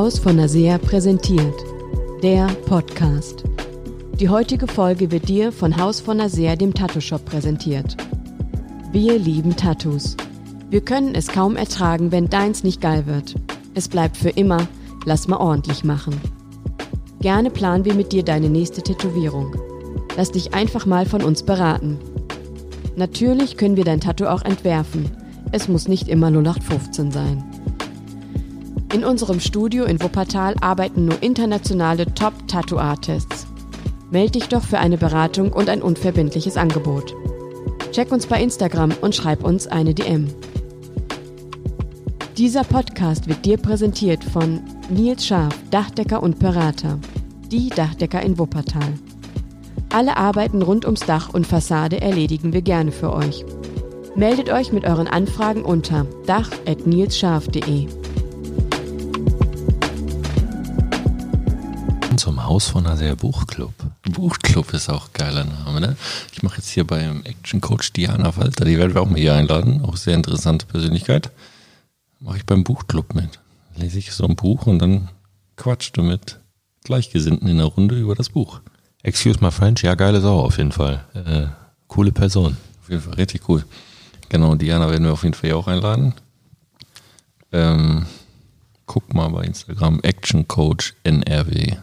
Haus von Nasea präsentiert. Der Podcast. Die heutige Folge wird dir von Haus von Nasea, dem Tattoo-Shop, präsentiert. Wir lieben Tattoos. Wir können es kaum ertragen, wenn deins nicht geil wird. Es bleibt für immer, lass mal ordentlich machen. Gerne planen wir mit dir deine nächste Tätowierung. Lass dich einfach mal von uns beraten. Natürlich können wir dein Tattoo auch entwerfen. Es muss nicht immer 0815 sein. In unserem Studio in Wuppertal arbeiten nur internationale Top-Tattoo-Artists. Meld dich doch für eine Beratung und ein unverbindliches Angebot. Check uns bei Instagram und schreib uns eine DM. Dieser Podcast wird dir präsentiert von Nils Scharf, Dachdecker und Berater. Die Dachdecker in Wuppertal. Alle Arbeiten rund ums Dach und Fassade erledigen wir gerne für euch. Meldet euch mit euren Anfragen unter dach.nilsscharf.de. Haus von Nasser Buchclub. Buchclub ist auch ein geiler Name, ne? Ich mache jetzt hier beim Action Coach Diana Walter, die werden wir auch mal hier einladen, auch sehr interessante Persönlichkeit. Mache ich beim Buchclub mit. Lese ich so ein Buch und dann quatscht du mit Gleichgesinnten in der Runde über das Buch. Excuse my French, ja, geile Sau auf jeden Fall. Äh, coole Person. Auf jeden Fall richtig cool. Genau, Diana werden wir auf jeden Fall hier auch einladen. Ähm, guck mal bei Instagram, Action Coach NRW.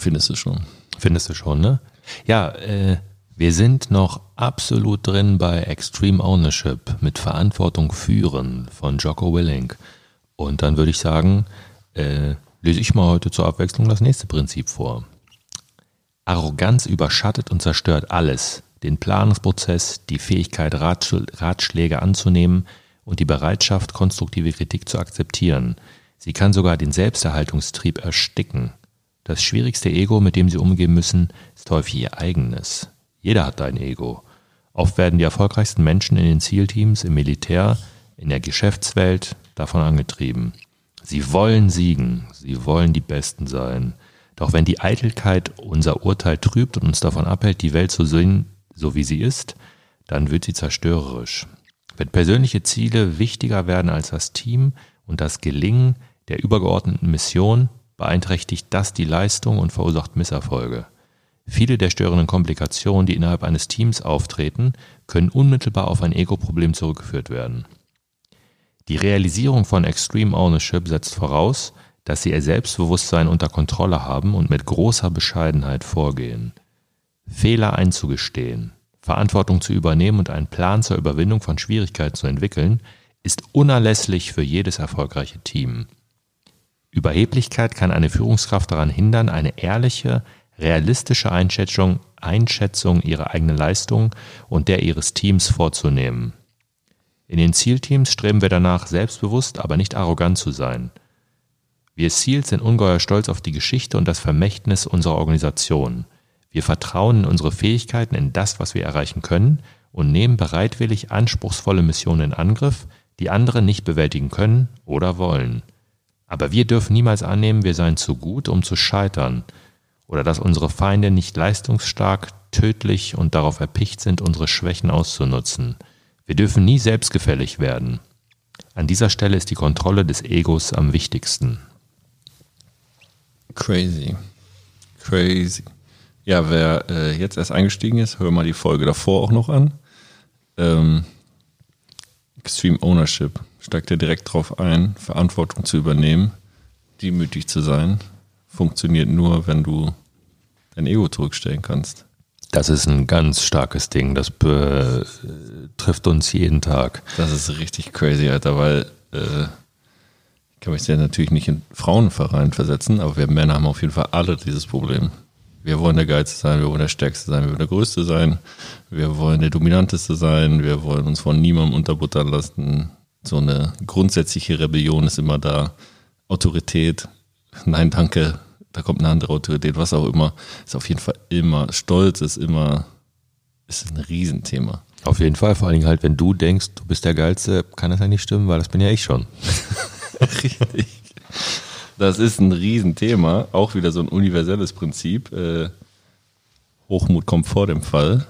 Findest du schon. Findest du schon, ne? Ja, äh, wir sind noch absolut drin bei Extreme Ownership mit Verantwortung führen von Jocko Willing. Und dann würde ich sagen, äh, lese ich mal heute zur Abwechslung das nächste Prinzip vor. Arroganz überschattet und zerstört alles, den Planungsprozess, die Fähigkeit, Ratschläge anzunehmen und die Bereitschaft, konstruktive Kritik zu akzeptieren. Sie kann sogar den Selbsterhaltungstrieb ersticken. Das schwierigste Ego, mit dem Sie umgehen müssen, ist häufig Ihr eigenes. Jeder hat ein Ego. Oft werden die erfolgreichsten Menschen in den Zielteams, im Militär, in der Geschäftswelt davon angetrieben. Sie wollen siegen, sie wollen die Besten sein. Doch wenn die Eitelkeit unser Urteil trübt und uns davon abhält, die Welt zu sehen, so wie sie ist, dann wird sie zerstörerisch. Wenn persönliche Ziele wichtiger werden als das Team und das Gelingen der übergeordneten Mission, beeinträchtigt das die Leistung und verursacht Misserfolge. Viele der störenden Komplikationen, die innerhalb eines Teams auftreten, können unmittelbar auf ein Ego-Problem zurückgeführt werden. Die Realisierung von Extreme Ownership setzt voraus, dass sie ihr Selbstbewusstsein unter Kontrolle haben und mit großer Bescheidenheit vorgehen. Fehler einzugestehen, Verantwortung zu übernehmen und einen Plan zur Überwindung von Schwierigkeiten zu entwickeln, ist unerlässlich für jedes erfolgreiche Team. Überheblichkeit kann eine Führungskraft daran hindern, eine ehrliche, realistische Einschätzung, Einschätzung ihrer eigenen Leistung und der ihres Teams vorzunehmen. In den Zielteams streben wir danach, selbstbewusst, aber nicht arrogant zu sein. Wir Seals sind ungeheuer stolz auf die Geschichte und das Vermächtnis unserer Organisation. Wir vertrauen in unsere Fähigkeiten, in das, was wir erreichen können und nehmen bereitwillig anspruchsvolle Missionen in Angriff, die andere nicht bewältigen können oder wollen. Aber wir dürfen niemals annehmen, wir seien zu gut, um zu scheitern, oder dass unsere Feinde nicht leistungsstark, tödlich und darauf erpicht sind, unsere Schwächen auszunutzen – wir dürfen nie selbstgefällig werden. An dieser Stelle ist die Kontrolle des Egos am wichtigsten. Crazy. Crazy. Ja, wer äh, jetzt erst eingestiegen ist, hör mal die Folge davor auch noch an. Ähm, Extreme Ownership. Steigt ja direkt drauf ein, Verantwortung zu übernehmen, demütig zu sein. Funktioniert nur, wenn du dein Ego zurückstellen kannst. Das ist ein ganz starkes Ding. Das betrifft uns jeden Tag. Das ist richtig crazy, Alter, weil äh, ich kann mich ja natürlich nicht in Frauenverein versetzen, aber wir Männer haben auf jeden Fall alle dieses Problem. Wir wollen der Geilste sein, wir wollen der Stärkste sein, wir wollen der Größte sein, wir wollen der Dominanteste sein, wir wollen uns von niemandem unterbuttern lassen. So eine grundsätzliche Rebellion ist immer da. Autorität, nein, danke, da kommt eine andere Autorität, was auch immer, ist auf jeden Fall immer, Stolz ist immer, ist ein Riesenthema. Auf jeden Fall, vor allen Dingen halt, wenn du denkst, du bist der Geilste, kann das ja nicht stimmen, weil das bin ja ich schon. Richtig. Das ist ein Riesenthema, auch wieder so ein universelles Prinzip. Äh, Hochmut kommt vor dem Fall.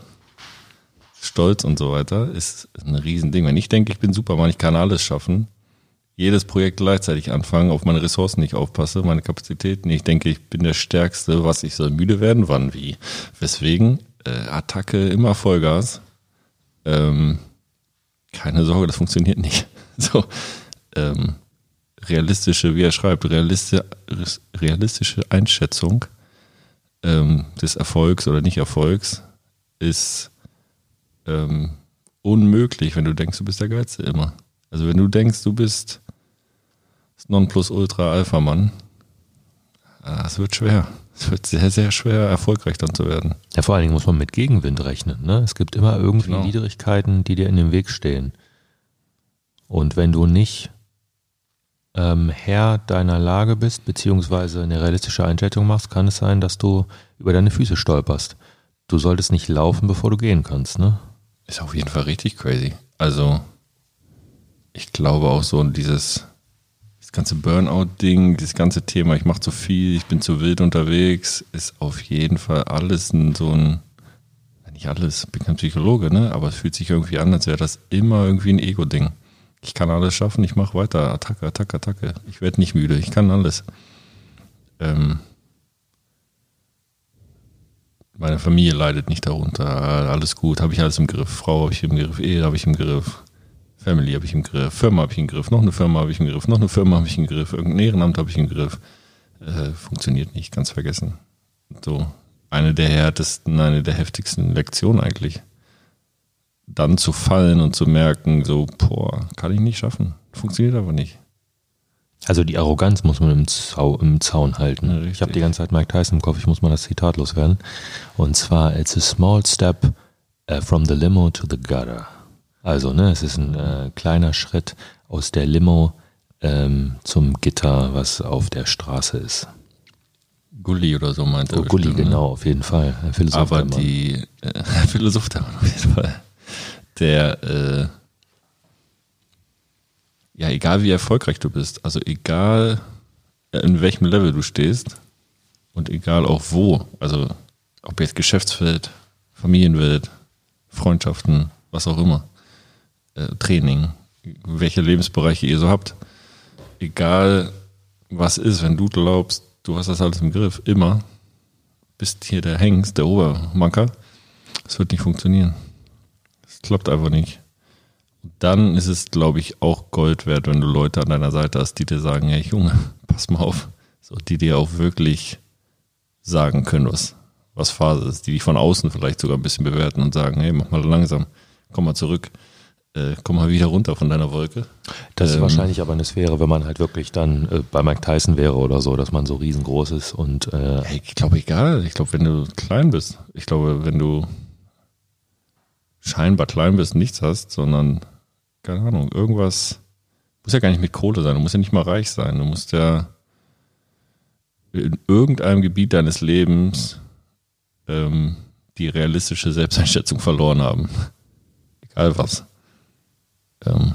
Stolz und so weiter ist ein Riesending. Wenn ich denke, ich bin Superman, ich kann alles schaffen, jedes Projekt gleichzeitig anfangen, auf meine Ressourcen nicht aufpasse, meine Kapazitäten. Ich denke, ich bin der Stärkste, was ich soll müde werden, wann, wie. Weswegen, äh, Attacke immer Vollgas. Ähm, keine Sorge, das funktioniert nicht. So, ähm, realistische, wie er schreibt, realistische, realistische Einschätzung ähm, des Erfolgs oder Nicht-Erfolgs ist ähm, unmöglich, wenn du denkst, du bist der Geilste immer. Also wenn du denkst, du bist das Nonplusultra-Alpha-Mann, ah, es wird schwer. Es wird sehr, sehr schwer, erfolgreich dann zu werden. Ja, vor allen Dingen muss man mit Gegenwind rechnen. Ne? Es gibt immer irgendwie Genau. Widrigkeiten, die dir in den Weg stehen. Und wenn du nicht ähm, Herr deiner Lage bist, beziehungsweise eine realistische Einschätzung machst, kann es sein, dass du über deine Füße stolperst. Du solltest nicht laufen, bevor du gehen kannst. Ne? Ist auf jeden Fall richtig crazy. Also, ich glaube auch so dieses, das ganze Burnout-Ding, dieses ganze Thema, ich mache zu viel, ich bin zu wild unterwegs, ist auf jeden Fall alles ein, so ein, nicht alles, ich bin kein Psychologe, ne? aber es fühlt sich irgendwie an, als wäre das immer irgendwie ein Ego-Ding. Ich kann alles schaffen, ich mache weiter, Attacke, Attacke, Attacke. Ich werde nicht müde, ich kann alles. Ähm, meine Familie leidet nicht darunter. Alles gut, habe ich alles im Griff. Frau habe ich im Griff, Ehe habe ich im Griff, Family habe ich im Griff, Firma habe ich im Griff, noch eine Firma habe ich im Griff, noch eine Firma habe ich im Griff, irgendein Ehrenamt habe ich im Griff. Äh, funktioniert nicht, ganz vergessen. So, eine der härtesten, eine der heftigsten Lektionen eigentlich. Dann zu fallen und zu merken, so, boah, kann ich nicht schaffen. Funktioniert aber nicht. Also die Arroganz muss man im, Zau im Zaun halten. Richtig. ich habe die ganze Zeit Mike Tyson im Kopf, ich muss mal das Zitat loswerden. Und zwar, it's a small step uh, from the limo to the gutter. Also, ne, es ist ein äh, kleiner Schritt aus der Limo ähm, zum Gitter, was auf der Straße ist. Gulli oder so meinte Oh, er Gulli, bestimmt, ne? genau, auf jeden Fall. Ein Philosoph Aber die äh, Philosoph der Mann auf jeden Fall. Der, äh, ja, egal wie erfolgreich du bist, also egal äh, in welchem Level du stehst und egal auch wo, also ob jetzt Geschäftsfeld, Familienwelt, Freundschaften, was auch immer, äh, Training, welche Lebensbereiche ihr so habt, egal was ist, wenn du glaubst, du hast das alles im Griff, immer, bist hier der Hengst, der Obermanker, es wird nicht funktionieren. Es klappt einfach nicht. Und dann ist es, glaube ich, auch Gold wert, wenn du Leute an deiner Seite hast, die dir sagen, hey Junge, pass mal auf. So, die dir auch wirklich sagen können, was, was Phase ist, die dich von außen vielleicht sogar ein bisschen bewerten und sagen, hey, mach mal langsam, komm mal zurück, äh, komm mal wieder runter von deiner Wolke. Das ist Ähm, wahrscheinlich aber eine Sphäre, wenn man halt wirklich dann äh, bei Mike Tyson wäre oder so, dass man so riesengroß ist und äh, Hey, ich glaube, egal. Ich glaube, wenn du klein bist, ich glaube, wenn du scheinbar klein bist, nichts hast, sondern, keine Ahnung, irgendwas, muss ja gar nicht mit Kohle sein, du musst ja nicht mal reich sein, du musst ja in irgendeinem Gebiet deines Lebens ähm, die realistische Selbsteinschätzung verloren haben. Egal was. Ähm,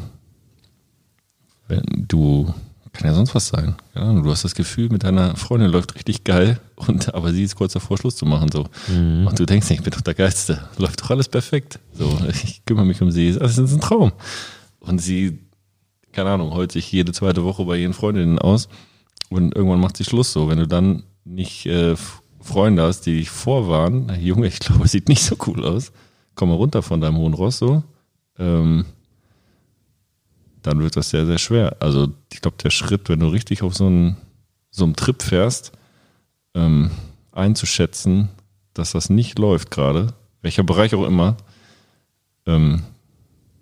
wenn du, kann ja sonst was sein. Ahnung, du hast das Gefühl, mit deiner Freundin läuft richtig geil, und, aber sie ist kurz davor, Schluss zu machen. So. Und du denkst, ich bin doch der Geilste. Läuft doch alles perfekt. So, ich kümmere mich um sie. Das ist ein Traum. Und sie, keine Ahnung, heult sich jede zweite Woche bei ihren Freundinnen aus. Und irgendwann macht sie Schluss so. Wenn du dann nicht äh, Freunde hast, die dich vorwarnen, "Hey, Junge, ich glaube, es sieht nicht so cool aus. Komm mal runter von deinem hohen Ross so. Ähm, dann wird das sehr, sehr schwer. Also ich glaube, der Schritt, wenn du richtig auf so einen, so Trip fährst, ähm, einzuschätzen, dass das nicht läuft gerade, welcher Bereich auch immer, ähm,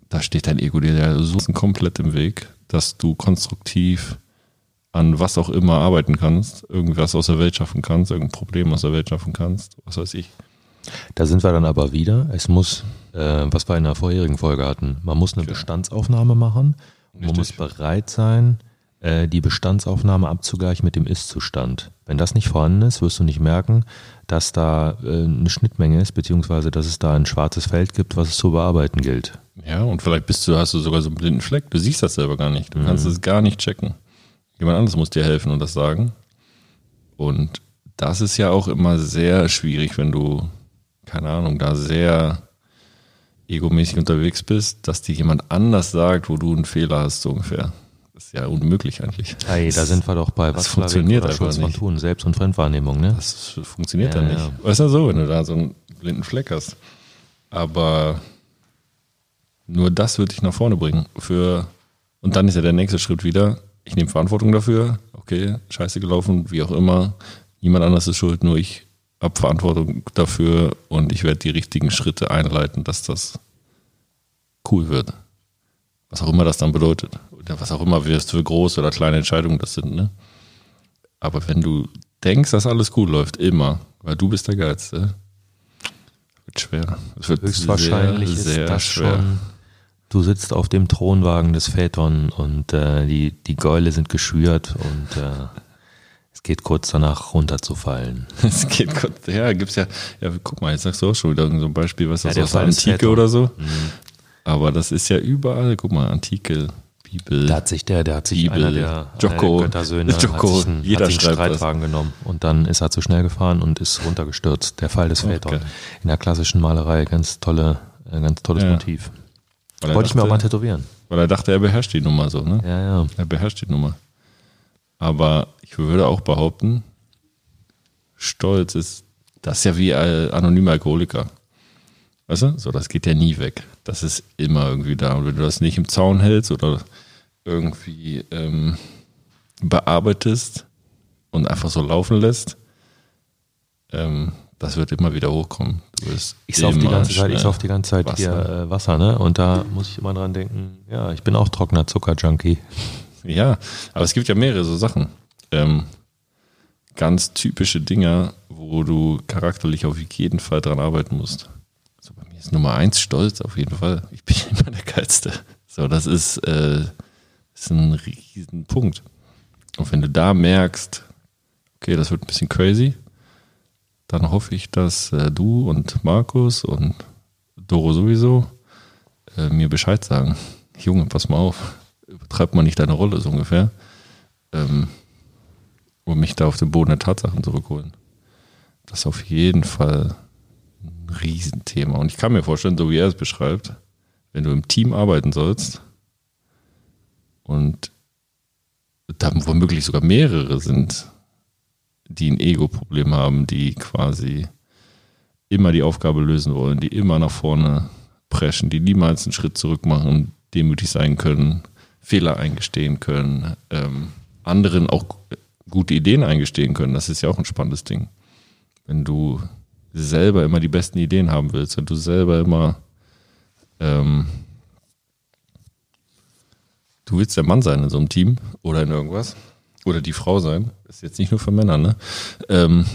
da steht dein Ego dir so komplett im Weg, dass du konstruktiv an was auch immer arbeiten kannst, irgendwas aus der Welt schaffen kannst, irgendein Problem aus der Welt schaffen kannst, was weiß ich. Da sind wir dann aber wieder. Es muss, äh, was wir in der vorherigen Folge hatten, man muss eine Bestandsaufnahme machen. Und man muss Richtig. bereit sein, äh, die Bestandsaufnahme abzugleichen mit dem Ist-Zustand. Wenn das nicht vorhanden ist, wirst du nicht merken, dass da äh, eine Schnittmenge ist, beziehungsweise dass es da ein schwarzes Feld gibt, was es zu bearbeiten gilt. Ja, und vielleicht bist du, hast du sogar so einen blinden Fleck. Du siehst das selber gar nicht. Du kannst es gar nicht checken. Jemand anderes muss dir helfen und das sagen. Und das ist ja auch immer sehr schwierig, wenn du, keine Ahnung, da sehr egomäßig unterwegs bist, dass dir jemand anders sagt, wo du einen Fehler hast, so ungefähr. Das ist ja unmöglich eigentlich. Hey, da sind wir doch bei Das Watzlawick funktioniert oder einfach Schulz von nicht. Thun, Selbst- und Fremdwahrnehmung, ne? Das funktioniert Ja, dann nicht. ja. Weißt du so, wenn du da so einen blinden Fleck hast. Aber nur das wird dich nach vorne bringen. Für, und dann ist ja der nächste Schritt wieder, ich nehme Verantwortung dafür, okay, scheiße gelaufen, wie auch immer. Niemand anders ist schuld, nur ich habe Verantwortung dafür und ich werde die richtigen Schritte einleiten, dass das cool wird. Was auch immer das dann bedeutet. Oder was auch immer wirst für große oder kleine Entscheidungen das sind, ne? Aber wenn du denkst, dass alles gut läuft, immer, weil du bist der Geilste, wird schwer. Es wird Höchstwahrscheinlich sehr, sehr ist das schwer. schon. Du sitzt auf dem Thronwagen des Phaeton und äh, die, die Gäule sind geschürt und äh, es geht kurz danach runterzufallen. Es geht kurz, ja, gibt's ja, ja, guck mal, jetzt sagst du auch schon wieder so ein Beispiel, was Ja, das der aus der Antike oder so. Mhm. Aber das ist ja überall, guck mal, Antike, Bibel. Da hat sich der, der hat sich Bibel, einer der äh, Göttersöhne Jocko, hat sich einen, jeder hat sich einen schreibt das. Streitwagen genommen und dann ist er zu schnell gefahren und ist runtergestürzt. Der Fall des Phaeton. geil. In der klassischen Malerei ganz tolle, äh, ganz tolles Ja. Motiv. Wollte ich mir auch mal dachte- tätowieren. Weil er dachte, er beherrscht die Nummer so, ne? Ja, ja. Er beherrscht die Nummer. Aber ich würde auch behaupten, Stolz ist, das ist ja wie ein anonymer Alkoholiker. Weißt du? So, das geht ja nie weg. Das ist immer irgendwie da. Und wenn du das nicht im Zaun hältst oder irgendwie ähm, bearbeitest und einfach so laufen lässt, ähm, das wird immer wieder hochkommen. Ich sauf die ganze Zeit, ich sauf die ganze Zeit Wasser. hier äh, Wasser, ne? Und da muss ich immer dran denken, ja, ich bin auch trockener Zuckerjunkie. Ja, aber es gibt ja mehrere so Sachen. Ähm, ganz typische Dinger, wo du charakterlich auf jeden Fall dran arbeiten musst. So, bei mir ist Nummer eins Stolz auf jeden Fall. Ich bin immer der Geilste. So, das ist, äh, ist ein riesen Punkt. Und wenn du da merkst, okay, das wird ein bisschen crazy, dann hoffe ich, dass äh, du und Markus und Doro sowieso äh, mir Bescheid sagen. Junge, pass mal auf, übertreibt mal nicht deine Rolle so ungefähr. Ähm, und mich da auf den Boden der Tatsachen zurückholen. Das ist auf jeden Fall ein Riesenthema. Und ich kann mir vorstellen, so wie er es beschreibt, wenn du im Team arbeiten sollst und da womöglich sogar mehrere sind, die ein Ego-Problem haben, die quasi immer die Aufgabe lösen wollen, die immer nach vorne preschen, die niemals einen Schritt zurück machen, demütig sein können, Fehler eingestehen können, ähm, anderen auch gute Ideen eingestehen können. Das ist ja auch ein spannendes Ding. Wenn du selber immer die besten Ideen haben willst, wenn du selber immer ähm, du willst der Mann sein in so einem Team oder in irgendwas oder die Frau sein, ist jetzt nicht nur für Männer, ne? Ähm,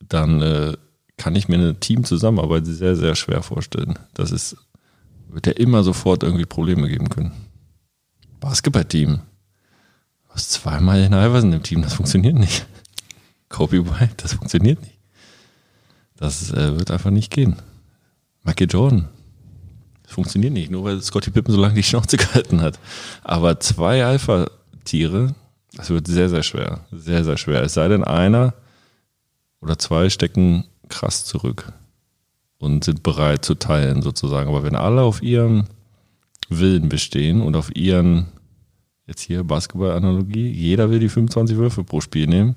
dann äh, kann ich mir eine Teamzusammenarbeit sehr, sehr schwer vorstellen. Das ist, wird ja immer sofort irgendwie Probleme geben können. Basketballteam. Du hast zweimal in Iverson im Team, das funktioniert nicht. Kobe White, das funktioniert nicht. Das äh, wird einfach nicht gehen. Michael Jordan, das funktioniert nicht, nur weil Scottie Pippen so lange die Schnauze gehalten hat. Aber zwei Alpha-Tiere, das wird sehr, sehr schwer. Sehr, sehr schwer. Es sei denn, einer oder zwei stecken krass zurück und sind bereit zu teilen sozusagen. Aber wenn alle auf ihrem Willen bestehen und auf ihren, jetzt hier Basketball-Analogie, jeder will die 25 Würfe pro Spiel nehmen,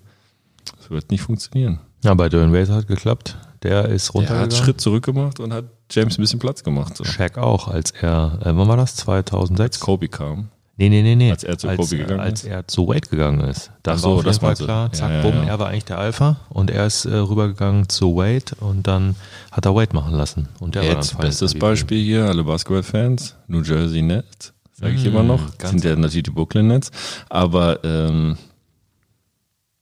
das wird nicht funktionieren. Ja, bei Dylan Razor hat geklappt. Der ist Er hat runtergegangen. einen Schritt zurück gemacht und hat James ein bisschen Platz gemacht. So. Shaq auch, als er, äh, wann war das? 2006? Kobe kam. Nee, nee, nee, nee. Als er zu Kobe gegangen als ist? er zu Wade gegangen ist. Dann so, war auf jeden Fall klar, Ja, zack, ja, bumm, ja. er war eigentlich der Alpha und er ist äh, rübergegangen zu Wade und dann hat er Wade machen lassen. Und der Jetzt bestes. Beispiel hier, alle Basketball-Fans, New Jersey Nets, sage ich immer noch, sind ja natürlich die Brooklyn Nets, aber ähm,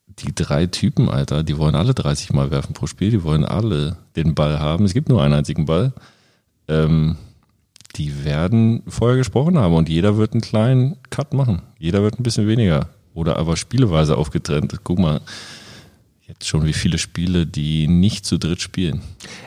die drei Typen, Alter, die wollen alle 30 Mal werfen pro Spiel, die wollen alle den Ball haben. Es gibt nur einen einzigen Ball. Ähm, die werden vorher gesprochen haben und jeder wird einen kleinen Cut machen. Jeder wird ein bisschen weniger. Oder aber spieleweise aufgetrennt. Guck mal, jetzt schon wie viele Spiele, die nicht zu dritt spielen.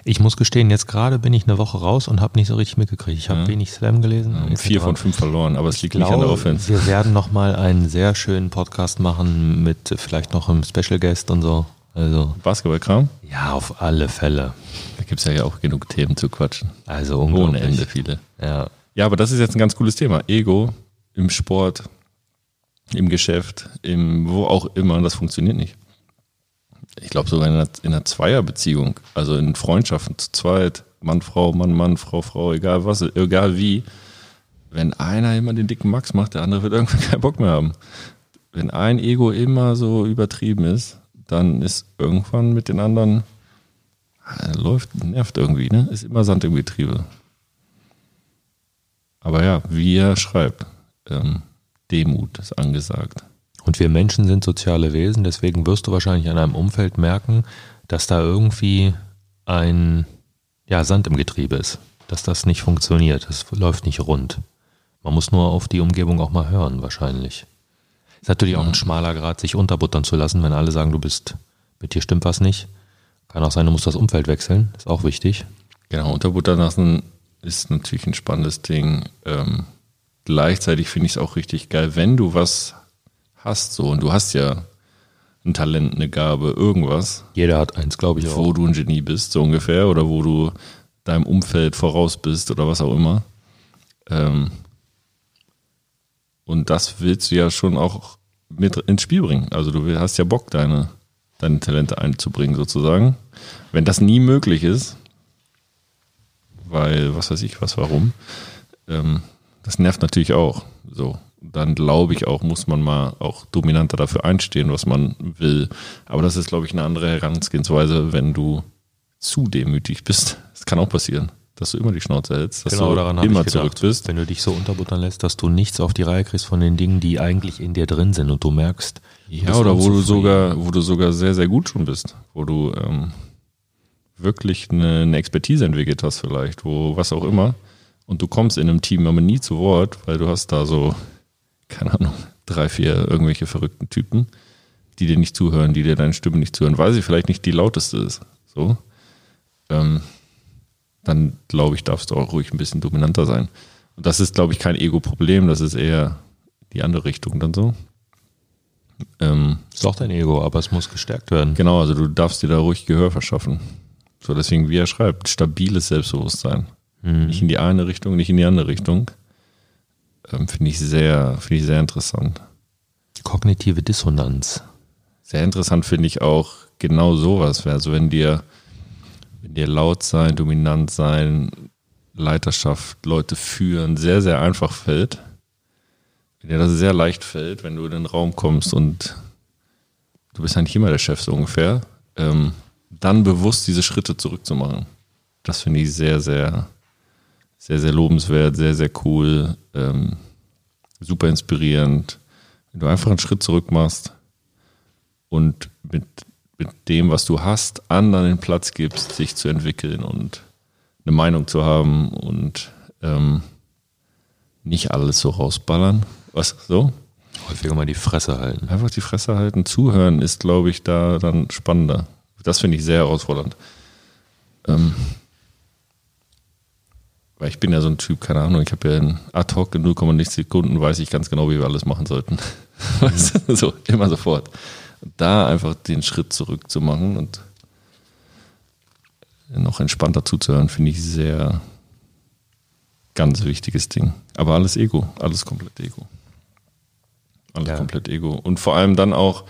Ich muss gestehen, jetzt gerade bin ich eine Woche raus und habe nicht so richtig mitgekriegt. Ich habe Ja. wenig Slam gelesen. Etc. vier von fünf verloren, aber es liegt nicht an der glaube, Offense. wir werden noch mal einen sehr schönen Podcast machen mit vielleicht noch einem Special Guest und so. Also Basketballkram? ja, auf alle Fälle. Da gibt es ja auch genug Themen zu quatschen. Also Ohne. Ende viele. Ja. Ja, aber das ist jetzt ein ganz cooles Thema. Ego im Sport im Geschäft, im wo auch immer, das funktioniert nicht. Ich glaube sogar in einer, in einer Zweierbeziehung, also in Freundschaften zu zweit, Mann, Frau, Mann, Mann, Frau, Frau, egal was, egal wie, wenn einer immer den dicken Max macht, der andere wird irgendwann keinen Bock mehr haben. Wenn ein Ego immer so übertrieben ist, dann ist irgendwann mit den anderen, äh, läuft, nervt irgendwie, ne? Ist immer Sand im Getriebe. Aber ja, wie er schreibt, ähm, Demut ist angesagt. Und wir Menschen sind soziale Wesen, deswegen wirst du wahrscheinlich an einem Umfeld merken, dass da irgendwie ein ja, Sand im Getriebe ist, dass das nicht funktioniert, das läuft nicht rund. Man muss nur auf die Umgebung auch mal hören, wahrscheinlich. Ist natürlich auch ein schmaler Grad, sich unterbuttern zu lassen, wenn alle sagen, du bist, mit dir stimmt was nicht. Kann auch sein, du musst das Umfeld wechseln, ist auch wichtig. Genau, unterbuttern lassen ist natürlich ein spannendes Ding. Ähm, gleichzeitig finde ich es auch richtig geil, wenn du was hast, so, und du hast ja ein Talent, eine Gabe, irgendwas. Jeder hat eins, glaube ich auch. Wo du ein Genie bist, so ungefähr, oder wo du deinem Umfeld voraus bist oder was auch immer. Ähm, und das willst du ja schon auch mit ins Spiel bringen. Also du hast ja Bock, deine, deine Talente einzubringen, sozusagen. Wenn das nie möglich ist, weil, was weiß ich, was, warum, ähm, das nervt natürlich auch. So, dann glaube ich auch, muss man mal auch dominanter dafür einstehen, was man will. Aber das ist, glaube ich, eine andere Herangehensweise, wenn du zu demütig bist. Das kann auch passieren dass du immer die Schnauze hältst, dass genau, du daran immer zurück bist. Wenn du dich so unterbuttern lässt, dass du nichts auf die Reihe kriegst von den Dingen, die eigentlich in dir drin sind und du merkst. Ja, oder wo du sogar, wo du sogar sehr, sehr gut schon bist, wo du ähm, wirklich eine, eine Expertise entwickelt hast vielleicht, wo was auch immer. Und du kommst in einem Team aber nie zu Wort, weil du hast da so, keine Ahnung, drei, vier irgendwelche verrückten Typen, die dir nicht zuhören, die dir deine Stimme nicht zuhören, weil sie vielleicht nicht die lauteste ist. So. Ähm, dann glaube ich, darfst du auch ruhig ein bisschen dominanter sein. Und das ist, glaube ich, kein Ego-Problem, das ist eher die andere Richtung dann so. Ähm, ist auch dein Ego, aber es muss gestärkt werden. Genau, also du darfst dir da ruhig Gehör verschaffen. So, deswegen, wie er schreibt, stabiles Selbstbewusstsein. Mhm. Nicht in die eine Richtung, nicht in die andere Richtung. Ähm, finde ich sehr, finde ich sehr interessant. Kognitive Dissonanz. Sehr interessant finde ich auch genau sowas. Also wenn dir wenn dir laut sein, dominant sein, Leiterschaft, Leute führen, sehr, sehr einfach fällt. Wenn dir das sehr leicht fällt, wenn du in den Raum kommst und du bist eigentlich immer der Chef so ungefähr, ähm, dann bewusst diese Schritte zurückzumachen. Das finde ich sehr, sehr, sehr, sehr lobenswert, sehr, sehr cool, ähm, super inspirierend. Wenn du einfach einen Schritt zurück machst und mit mit dem, was du hast, anderen den Platz gibst, sich zu entwickeln und eine Meinung zu haben und ähm, nicht alles so rausballern. Was so? Häufiger mal die Fresse halten. Einfach die Fresse halten. Zuhören ist, glaube ich, da dann spannender. Das finde ich sehr herausfordernd. Ähm, weil ich bin ja so ein Typ, keine Ahnung, ich habe ja in ad hoc in 0,6 Sekunden weiß ich ganz genau, wie wir alles machen sollten. So, immer sofort da einfach den Schritt zurück zu machen und noch entspannter zuzuhören, finde ich sehr ganz wichtiges Ding. Aber alles Ego, alles komplett Ego. Alles ja. komplett Ego. Und vor allem dann auch,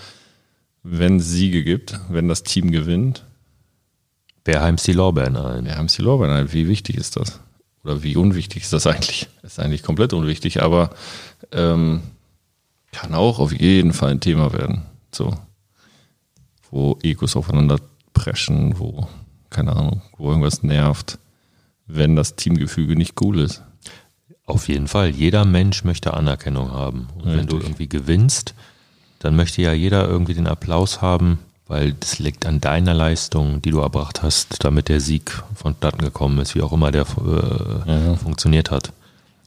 wenn es Siege gibt, wenn das Team gewinnt. Wer heimst die Lorbeeren ein? Wer heimst die Lorbeeren ein? Wie wichtig ist das? Oder wie unwichtig ist das eigentlich? Ist eigentlich komplett unwichtig, aber ähm, kann auch auf jeden Fall ein Thema werden. So. Wo Egos aufeinander preschen, wo, keine Ahnung, wo irgendwas nervt, wenn das Teamgefüge nicht cool ist. Auf jeden Fall. Jeder Mensch möchte Anerkennung haben. Und Richtig. wenn du irgendwie gewinnst, dann möchte ja jeder irgendwie den Applaus haben, weil das liegt an deiner Leistung, die du erbracht hast, damit der Sieg vonstatten gekommen ist, wie auch immer der äh, ja. funktioniert hat.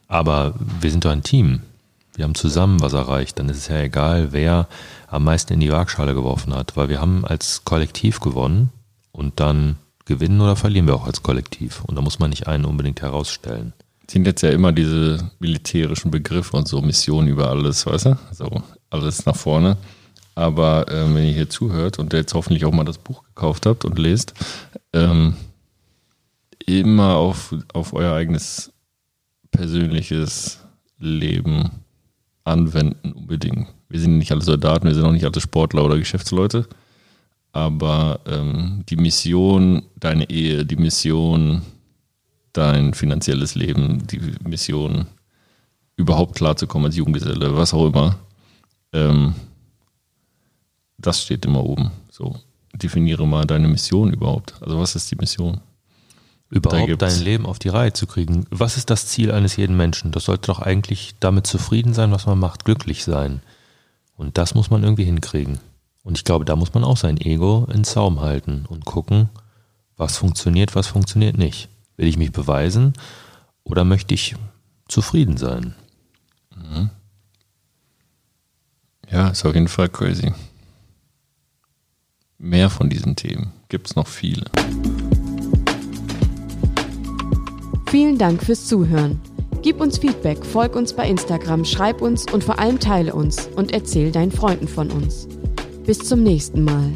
Aber wir sind doch ein Team wir haben zusammen was erreicht, dann ist es ja egal, wer am meisten in die Waagschale geworfen hat, weil wir haben als Kollektiv gewonnen und dann gewinnen oder verlieren wir auch als Kollektiv und da muss man nicht einen unbedingt herausstellen. Sind jetzt ja immer diese militärischen Begriffe und so Missionen über alles, weißt du? So alles nach vorne. Aber ähm, wenn ihr hier zuhört und jetzt hoffentlich auch mal das Buch gekauft habt und lest, ähm, immer auf, auf euer eigenes persönliches Leben anwenden unbedingt. Wir sind nicht alle Soldaten, wir sind auch nicht alle Sportler oder Geschäftsleute. Aber ähm, die Mission, deine Ehe, die Mission, dein finanzielles Leben, die Mission, überhaupt klarzukommen als Jugendgeselle, was auch immer, ähm, das steht immer oben. So, definiere mal deine Mission überhaupt. Also was ist die Mission? Überhaupt dein Leben auf die Reihe zu kriegen. Was ist das Ziel eines jeden Menschen? Das sollte doch eigentlich damit zufrieden sein, was man macht, glücklich sein. Und das muss man irgendwie hinkriegen. Und ich glaube, da muss man auch sein Ego in Zaum halten und gucken, was funktioniert, was funktioniert nicht. Will ich mich beweisen oder möchte ich zufrieden sein? Mhm. Ja, ist auf jeden Fall crazy. Mehr von diesen Themen gibt es noch viele. Vielen Dank fürs Zuhören. Gib uns Feedback, folg uns bei Instagram, schreib uns und vor allem teile uns und erzähl deinen Freunden von uns. Bis zum nächsten Mal.